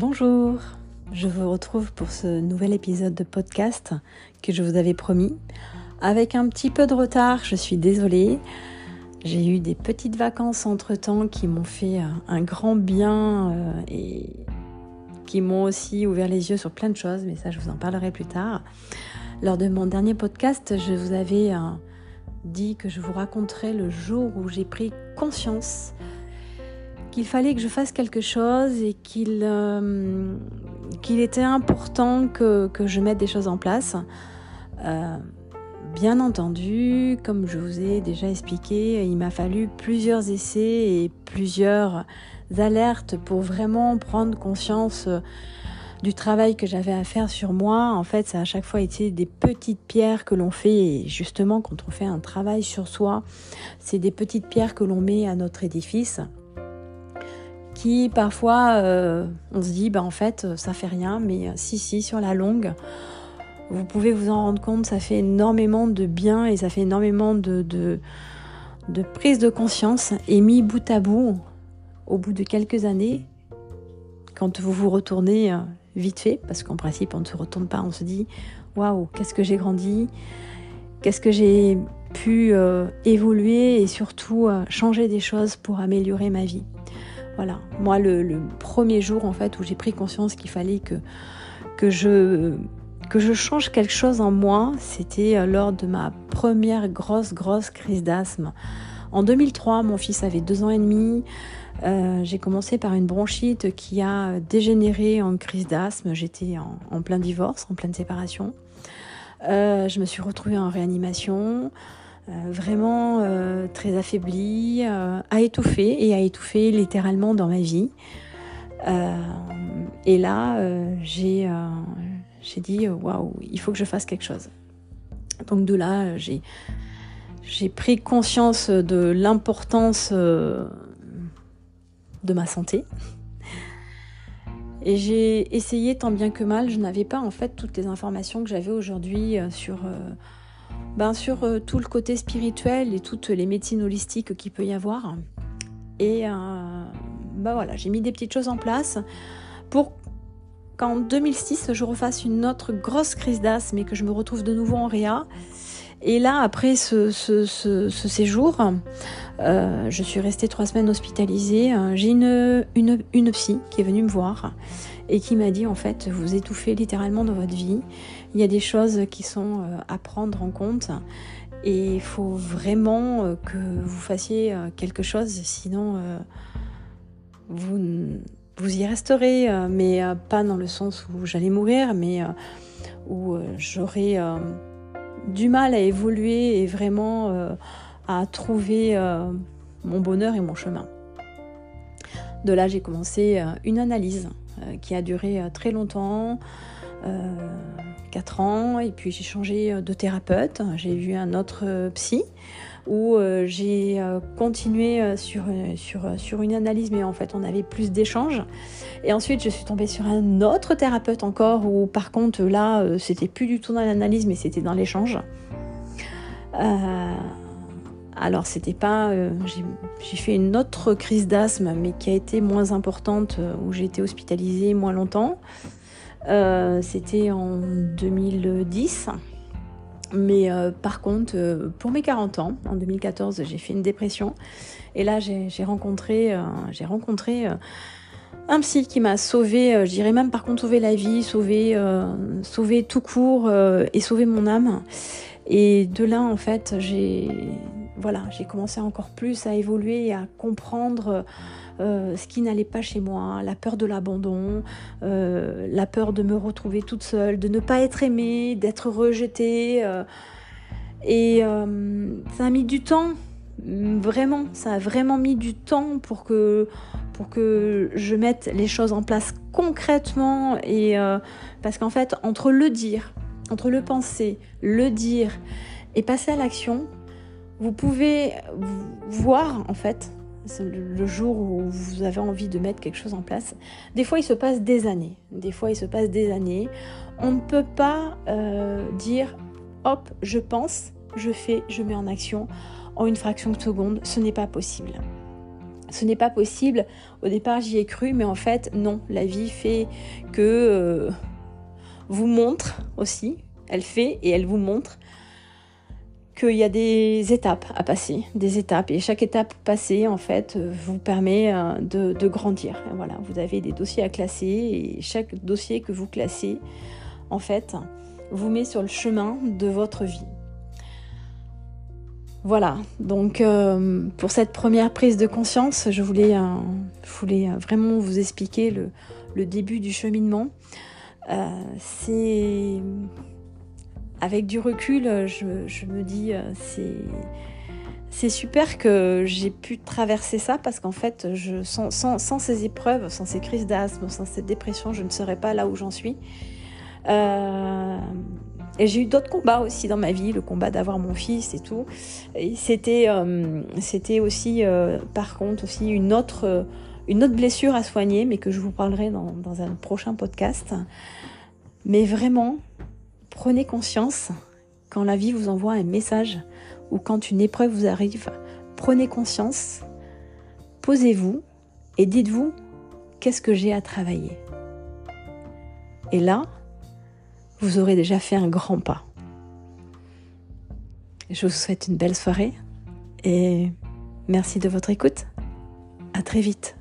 Bonjour, je vous retrouve pour ce nouvel épisode de podcast que je vous avais promis. Avec un petit peu de retard, je suis désolée. J'ai eu des petites vacances entre-temps qui m'ont fait un grand bien euh, et qui m'ont aussi ouvert les yeux sur plein de choses, mais ça je vous en parlerai plus tard. Lors de mon dernier podcast, je vous avais euh, dit que je vous raconterais le jour où j'ai pris conscience qu'il fallait que je fasse quelque chose et qu'il euh, était important que, je mette des choses en place. Euh, bien entendu, comme je vous ai déjà expliqué, il m'a fallu plusieurs essais et plusieurs alertes pour vraiment prendre conscience du travail que j'avais à faire sur moi. En fait, ça a à chaque fois été des petites pierres que l'on fait. Et justement, quand on fait un travail sur soi, c'est des petites pierres que l'on met à notre édifice qui parfois euh, on se dit bah en fait ça fait rien mais euh, si si sur la longue vous pouvez vous en rendre compte ça fait énormément de bien et ça fait énormément de, prise de conscience et mis bout à bout au bout de quelques années quand vous vous retournez euh, vite fait parce qu'en principe on ne se retourne pas on se dit waouh qu'est-ce que j'ai grandi qu'est-ce que j'ai pu évoluer et surtout changer des choses pour améliorer ma vie voilà, moi le, premier jour en fait où j'ai pris conscience qu'il fallait que, je change quelque chose en moi, c'était euh, lors de ma première grosse grosse crise d'asthme. En 2003, mon fils avait deux ans et demi. Euh, j'ai commencé par une bronchite qui a dégénéré en crise d'asthme. J'étais en, plein divorce, en pleine séparation. Euh, je me suis retrouvée en réanimation. Euh, vraiment euh, très affaiblie, euh, à étouffer et à étouffer littéralement dans ma vie. et là, j'ai dit waouh, il faut que je fasse quelque chose. Donc de là, j'ai j'ai pris conscience de l'importance de ma santé. Et j'ai essayé tant bien que mal, je n'avais pas en fait toutes les informations que j'avais aujourd'hui sur ben, sur euh, tout le côté spirituel et toutes les médecines holistiques qu'il peut y avoir. Et euh, ben voilà, j'ai mis des petites choses en place pour qu'en 2006, je refasse une autre grosse crise d'asthme et que je me retrouve de nouveau en réa. Et là, après ce, séjour, euh, je suis restée trois semaines hospitalisée. J'ai une, une, une psy qui est venue me voir et qui m'a dit en fait, vous étouffez littéralement dans votre vie. Il y a des choses qui sont euh, à prendre en compte et il faut vraiment euh, que vous fassiez euh, quelque chose, sinon vous, vous y resterez, mais pas dans le sens où j'allais mourir, mais où j'aurai du mal à évoluer et vraiment à trouver mon bonheur et mon chemin. De là, j'ai commencé une analyse qui a duré très longtemps. 4 ans et puis j'ai changé euh, de thérapeute. J'ai vu un autre euh, psy où euh, j'ai continué sur, sur, sur une analyse, mais en fait on avait plus d'échanges. Et ensuite je suis tombée sur un autre thérapeute encore où par contre là c'était plus du tout dans l'analyse, mais c'était dans l'échange. Alors c'était pas, j'ai fait une autre crise d'asthme, mais qui a été moins importante, où j'ai été hospitalisée moins longtemps. Euh, c'était en 2010. Mais euh, par contre, euh, pour mes 40 ans, en 2014, j'ai fait une dépression. Et là, j'ai rencontré, j'ai rencontré un psy qui m'a sauvé, je dirais même par contre sauvé la vie, sauvé, sauvé tout court et sauvé mon âme. Et de là, en fait, j'ai voilà, j'ai commencé encore plus à évoluer et à comprendre euh, ce qui n'allait pas chez moi, la peur de l'abandon, euh, la peur de me retrouver toute seule, de ne pas être aimée, d'être rejetée. Euh. et ça a mis du temps, vraiment, ça a vraiment mis du temps pour que, pour que je mette les choses en place concrètement. Et parce qu'en fait, entre le dire, entre le penser, le dire et passer à l'action, vous pouvez voir en fait le jour où vous avez envie de mettre quelque chose en place. Des fois, il se passe des années. Des fois, il se passe des années. On ne peut pas euh, dire hop, je pense, je fais, je mets en action en une fraction de seconde. Ce n'est pas possible. ce n'est pas possible. Au départ, j'y ai cru, mais en fait, non. La vie fait que euh, vous montre aussi. Elle fait et elle vous montre qu'il y a des étapes à passer, des étapes. Et chaque étape passée, en fait, vous permet euh, de, grandir. voilà, vous avez des dossiers à classer et chaque dossier que vous classez, en fait, vous met sur le chemin de votre vie. Voilà, donc euh, pour cette première prise de conscience, je euh, voulais vraiment vous expliquer le, début du cheminement. C'est avec du recul, je, me dis, euh, c'est super que j'ai pu traverser ça parce qu'en fait, sans, ces épreuves, sans ces crises d'asthme, sans cette dépression, je ne serais pas là où j'en suis. Euh, et j'ai eu d'autres combats aussi dans ma vie, le combat d'avoir mon fils et tout. Euh, c'était aussi, par contre, aussi une autre, une autre blessure à soigner, mais que je vous parlerai dans, un prochain podcast. Mais vraiment, Prenez conscience quand la vie vous envoie un message ou quand une épreuve vous arrive. Prenez conscience, posez-vous et dites-vous qu'est-ce que j'ai à travailler? Et là, vous aurez déjà fait un grand pas. Je vous souhaite une belle soirée et merci de votre écoute. À très vite.